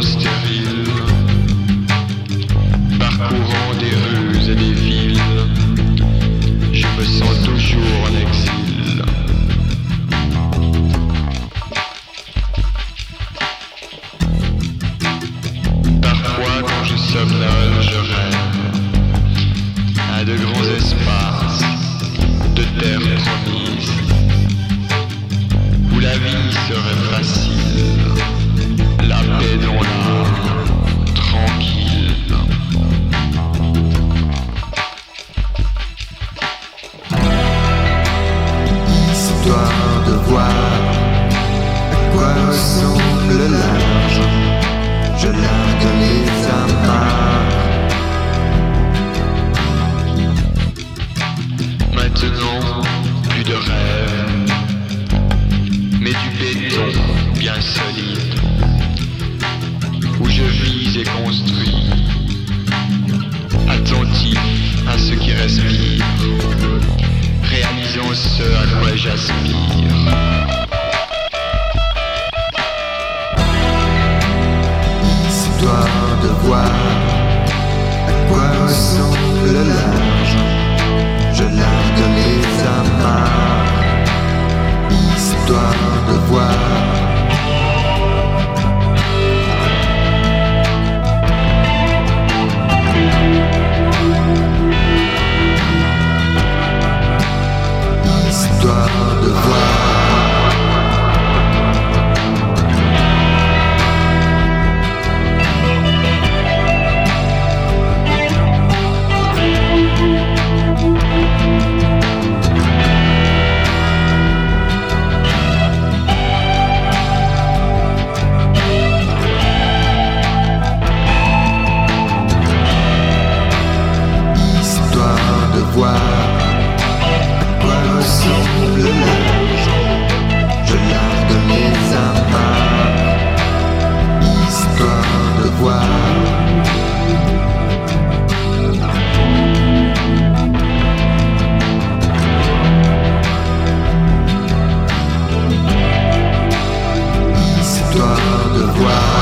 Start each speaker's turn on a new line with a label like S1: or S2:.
S1: stérile, parcourant des rues et des villes, je me sens toujours en exil. Parfois, quand je somnole, je rêve à de grands espaces de terre promise, où la vie serait facile. de voir à quoi ressemble le large. Je largue les amarres. Maintenant, plus de rêve, mais du béton bien solide. à quoi j'aspire. voir quoi ressemble l'âge. Je largue mes amarres, histoire de voir. Histoire de voir.